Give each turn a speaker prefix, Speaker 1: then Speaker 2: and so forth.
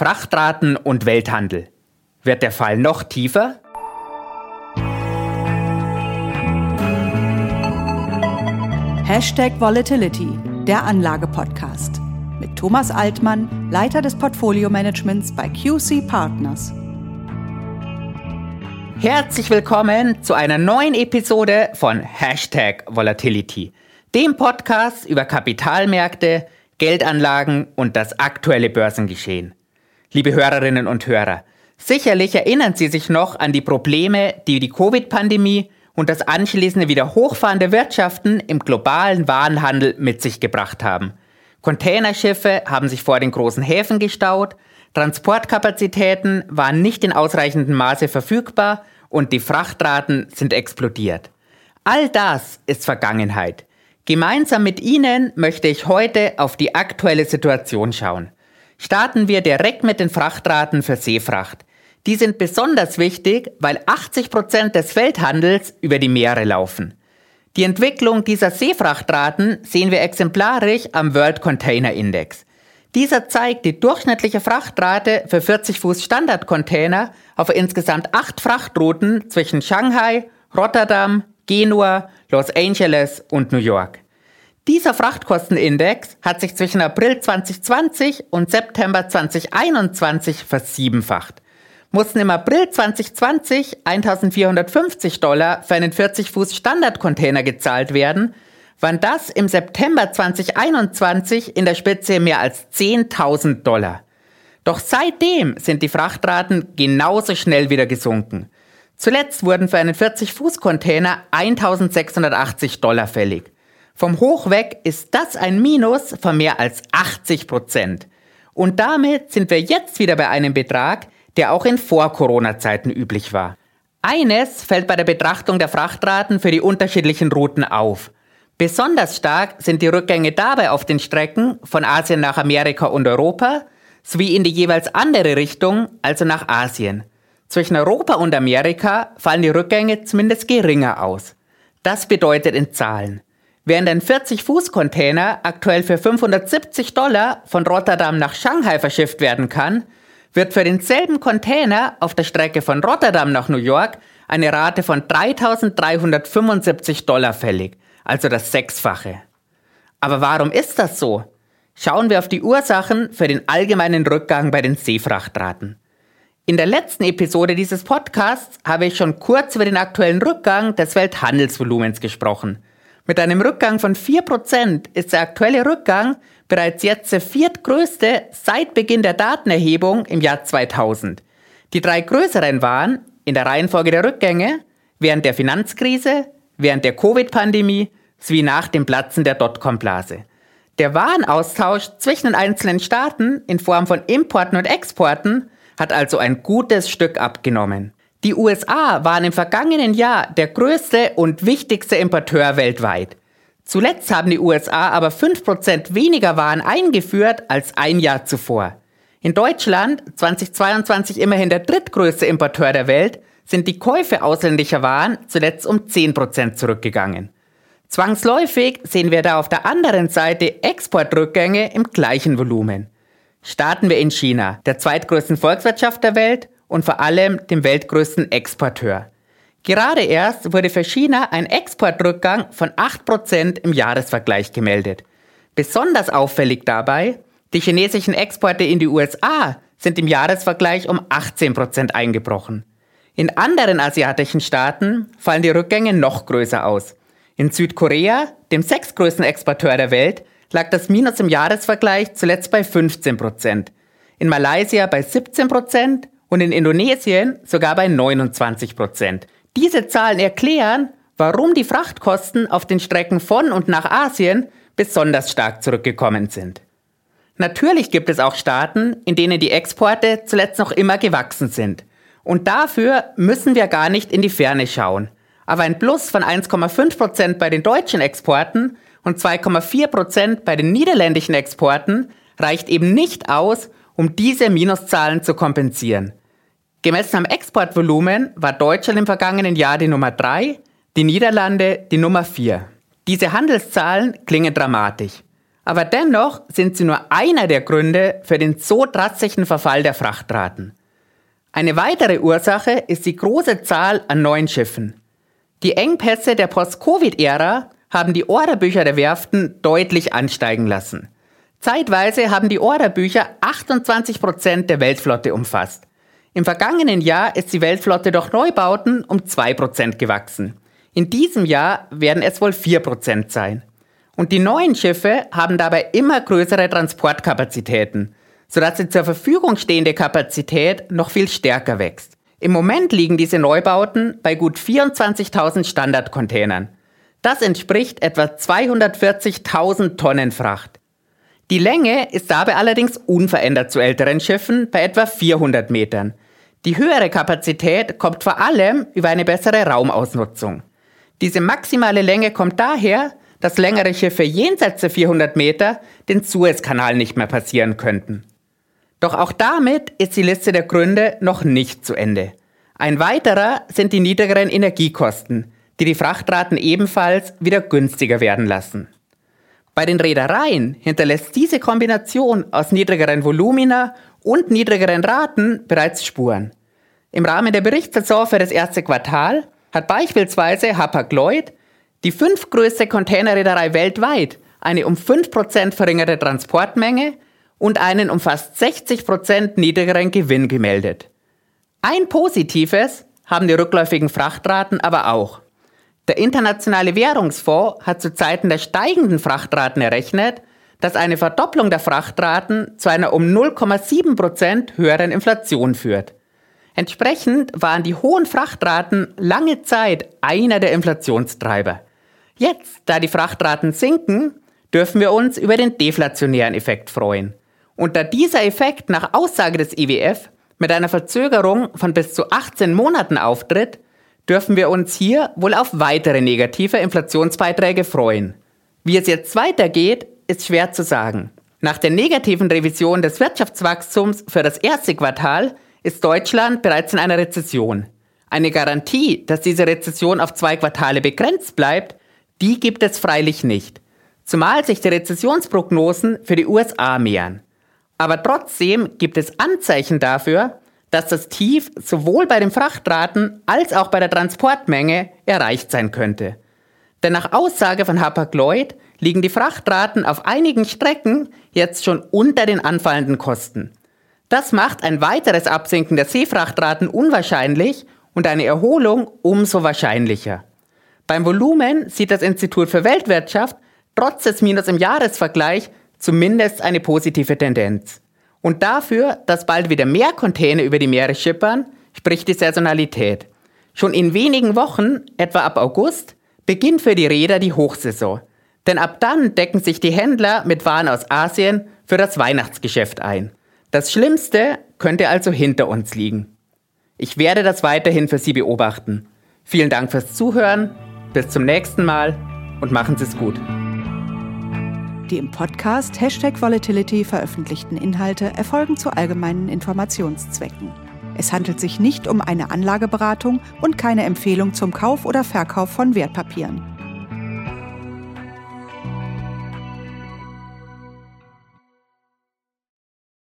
Speaker 1: Frachtraten und Welthandel. Wird der Fall noch tiefer?
Speaker 2: Hashtag Volatility, der Anlage-Podcast. Mit Thomas Altmann, Leiter des Portfolio-Managements bei QC Partners.
Speaker 1: Herzlich willkommen zu einer neuen Episode von Hashtag Volatility, dem Podcast über Kapitalmärkte, Geldanlagen und das aktuelle Börsengeschehen. Liebe Hörerinnen und Hörer, sicherlich erinnern Sie sich noch an die Probleme, die die Covid-Pandemie und das anschließende wieder hochfahrende Wirtschaften im globalen Warenhandel mit sich gebracht haben. Containerschiffe haben sich vor den großen Häfen gestaut, Transportkapazitäten waren nicht in ausreichendem Maße verfügbar und die Frachtraten sind explodiert. All das ist Vergangenheit. Gemeinsam mit Ihnen möchte ich heute auf die aktuelle Situation schauen. Starten wir direkt mit den Frachtraten für Seefracht. Die sind besonders wichtig, weil 80 Prozent des Welthandels über die Meere laufen. Die Entwicklung dieser Seefrachtraten sehen wir exemplarisch am World Container Index. Dieser zeigt die durchschnittliche Frachtrate für 40 Fuß Standardcontainer auf insgesamt acht Frachtrouten zwischen Shanghai, Rotterdam, Genua, Los Angeles und New York. Dieser Frachtkostenindex hat sich zwischen April 2020 und September 2021 versiebenfacht. Mussten im April 2020 1450 Dollar für einen 40 Fuß Standardcontainer gezahlt werden, waren das im September 2021 in der Spitze mehr als 10.000 Dollar. Doch seitdem sind die Frachtraten genauso schnell wieder gesunken. Zuletzt wurden für einen 40-Fuß-Container 1680 Dollar fällig. Vom Hoch weg ist das ein Minus von mehr als 80 Prozent. Und damit sind wir jetzt wieder bei einem Betrag, der auch in Vor-Corona-Zeiten üblich war. Eines fällt bei der Betrachtung der Frachtraten für die unterschiedlichen Routen auf. Besonders stark sind die Rückgänge dabei auf den Strecken von Asien nach Amerika und Europa sowie in die jeweils andere Richtung, also nach Asien. Zwischen Europa und Amerika fallen die Rückgänge zumindest geringer aus. Das bedeutet in Zahlen. Während ein 40-Fuß-Container aktuell für 570 Dollar von Rotterdam nach Shanghai verschifft werden kann, wird für denselben Container auf der Strecke von Rotterdam nach New York eine Rate von 3.375 Dollar fällig, also das Sechsfache. Aber warum ist das so? Schauen wir auf die Ursachen für den allgemeinen Rückgang bei den Seefrachtraten. In der letzten Episode dieses Podcasts habe ich schon kurz über den aktuellen Rückgang des Welthandelsvolumens gesprochen. Mit einem Rückgang von 4% ist der aktuelle Rückgang bereits jetzt der viertgrößte seit Beginn der Datenerhebung im Jahr 2000. Die drei größeren waren in der Reihenfolge der Rückgänge während der Finanzkrise, während der Covid-Pandemie sowie nach dem Platzen der Dotcom-Blase. Der Warenaustausch zwischen den einzelnen Staaten in Form von Importen und Exporten hat also ein gutes Stück abgenommen. Die USA waren im vergangenen Jahr der größte und wichtigste Importeur weltweit. Zuletzt haben die USA aber 5% weniger Waren eingeführt als ein Jahr zuvor. In Deutschland, 2022 immerhin der drittgrößte Importeur der Welt, sind die Käufe ausländischer Waren zuletzt um 10% zurückgegangen. Zwangsläufig sehen wir da auf der anderen Seite Exportrückgänge im gleichen Volumen. Starten wir in China, der zweitgrößten Volkswirtschaft der Welt und vor allem dem weltgrößten Exporteur. Gerade erst wurde für China ein Exportrückgang von 8% im Jahresvergleich gemeldet. Besonders auffällig dabei, die chinesischen Exporte in die USA sind im Jahresvergleich um 18% eingebrochen. In anderen asiatischen Staaten fallen die Rückgänge noch größer aus. In Südkorea, dem sechstgrößten Exporteur der Welt, lag das Minus im Jahresvergleich zuletzt bei 15 Prozent, in Malaysia bei 17 Prozent und in Indonesien sogar bei 29 Prozent. Diese Zahlen erklären, warum die Frachtkosten auf den Strecken von und nach Asien besonders stark zurückgekommen sind. Natürlich gibt es auch Staaten, in denen die Exporte zuletzt noch immer gewachsen sind. Und dafür müssen wir gar nicht in die Ferne schauen. Aber ein Plus von 1,5 Prozent bei den deutschen Exporten und 2,4 Prozent bei den niederländischen Exporten reicht eben nicht aus, um diese Minuszahlen zu kompensieren. Gemessen am Exportvolumen war Deutschland im vergangenen Jahr die Nummer 3, die Niederlande die Nummer 4. Diese Handelszahlen klingen dramatisch. Aber dennoch sind sie nur einer der Gründe für den so drastischen Verfall der Frachtraten. Eine weitere Ursache ist die große Zahl an neuen Schiffen. Die Engpässe der Post-Covid-Ära haben die Orderbücher der Werften deutlich ansteigen lassen. Zeitweise haben die Orderbücher 28 Prozent der Weltflotte umfasst. Im vergangenen Jahr ist die Weltflotte durch Neubauten um 2 Prozent gewachsen. In diesem Jahr werden es wohl 4 Prozent sein. Und die neuen Schiffe haben dabei immer größere Transportkapazitäten, sodass die zur Verfügung stehende Kapazität noch viel stärker wächst. Im Moment liegen diese Neubauten bei gut 24.000 Standardcontainern. Das entspricht etwa 240.000 Tonnen Fracht. Die Länge ist dabei allerdings unverändert zu älteren Schiffen bei etwa 400 Metern. Die höhere Kapazität kommt vor allem über eine bessere Raumausnutzung. Diese maximale Länge kommt daher, dass längere Schiffe jenseits der 400 Meter den Suezkanal nicht mehr passieren könnten. Doch auch damit ist die Liste der Gründe noch nicht zu Ende. Ein weiterer sind die niedrigeren Energiekosten, die die Frachtraten ebenfalls wieder günstiger werden lassen. Bei den Reedereien hinterlässt diese Kombination aus niedrigeren Volumina und niedrigeren Raten bereits Spuren. Im Rahmen der Berichtssaison für das erste Quartal hat beispielsweise Hapag-Lloyd, die fünftgrößte Containerreederei weltweit, eine um 5% verringerte Transportmenge und einen um fast 60% niedrigeren Gewinn gemeldet. Ein positives haben die rückläufigen Frachtraten aber auch. Der Internationale Währungsfonds hat zu Zeiten der steigenden Frachtraten errechnet, dass eine Verdopplung der Frachtraten zu einer um 0,7 Prozent höheren Inflation führt. Entsprechend waren die hohen Frachtraten lange Zeit einer der Inflationstreiber. Jetzt, da die Frachtraten sinken, dürfen wir uns über den deflationären Effekt freuen. Und da dieser Effekt nach Aussage des IWF mit einer Verzögerung von bis zu 18 Monaten auftritt, dürfen wir uns hier wohl auf weitere negative Inflationsbeiträge freuen. Wie es jetzt weitergeht, ist schwer zu sagen. Nach der negativen Revision des Wirtschaftswachstums für das erste Quartal ist Deutschland bereits in einer Rezession. Eine Garantie, dass diese Rezession auf zwei Quartale begrenzt bleibt, die gibt es freilich nicht. Zumal sich die Rezessionsprognosen für die USA mehren. Aber trotzdem gibt es Anzeichen dafür, dass das Tief sowohl bei den Frachtraten als auch bei der Transportmenge erreicht sein könnte. Denn nach Aussage von Hapag-Lloyd liegen die Frachtraten auf einigen Strecken jetzt schon unter den anfallenden Kosten. Das macht ein weiteres Absinken der Seefrachtraten unwahrscheinlich und eine Erholung umso wahrscheinlicher. Beim Volumen sieht das Institut für Weltwirtschaft trotz des Minus im Jahresvergleich zumindest eine positive Tendenz. Und dafür, dass bald wieder mehr Container über die Meere schippern, spricht die Saisonalität. Schon in wenigen Wochen, etwa ab August, beginnt für die Räder die Hochsaison. Denn ab dann decken sich die Händler mit Waren aus Asien für das Weihnachtsgeschäft ein. Das Schlimmste könnte also hinter uns liegen. Ich werde das weiterhin für Sie beobachten. Vielen Dank fürs Zuhören, bis zum nächsten Mal und machen Sie es gut.
Speaker 2: Die im Podcast Hashtag Volatility veröffentlichten Inhalte erfolgen zu allgemeinen Informationszwecken. Es handelt sich nicht um eine Anlageberatung und keine Empfehlung zum Kauf oder Verkauf von Wertpapieren.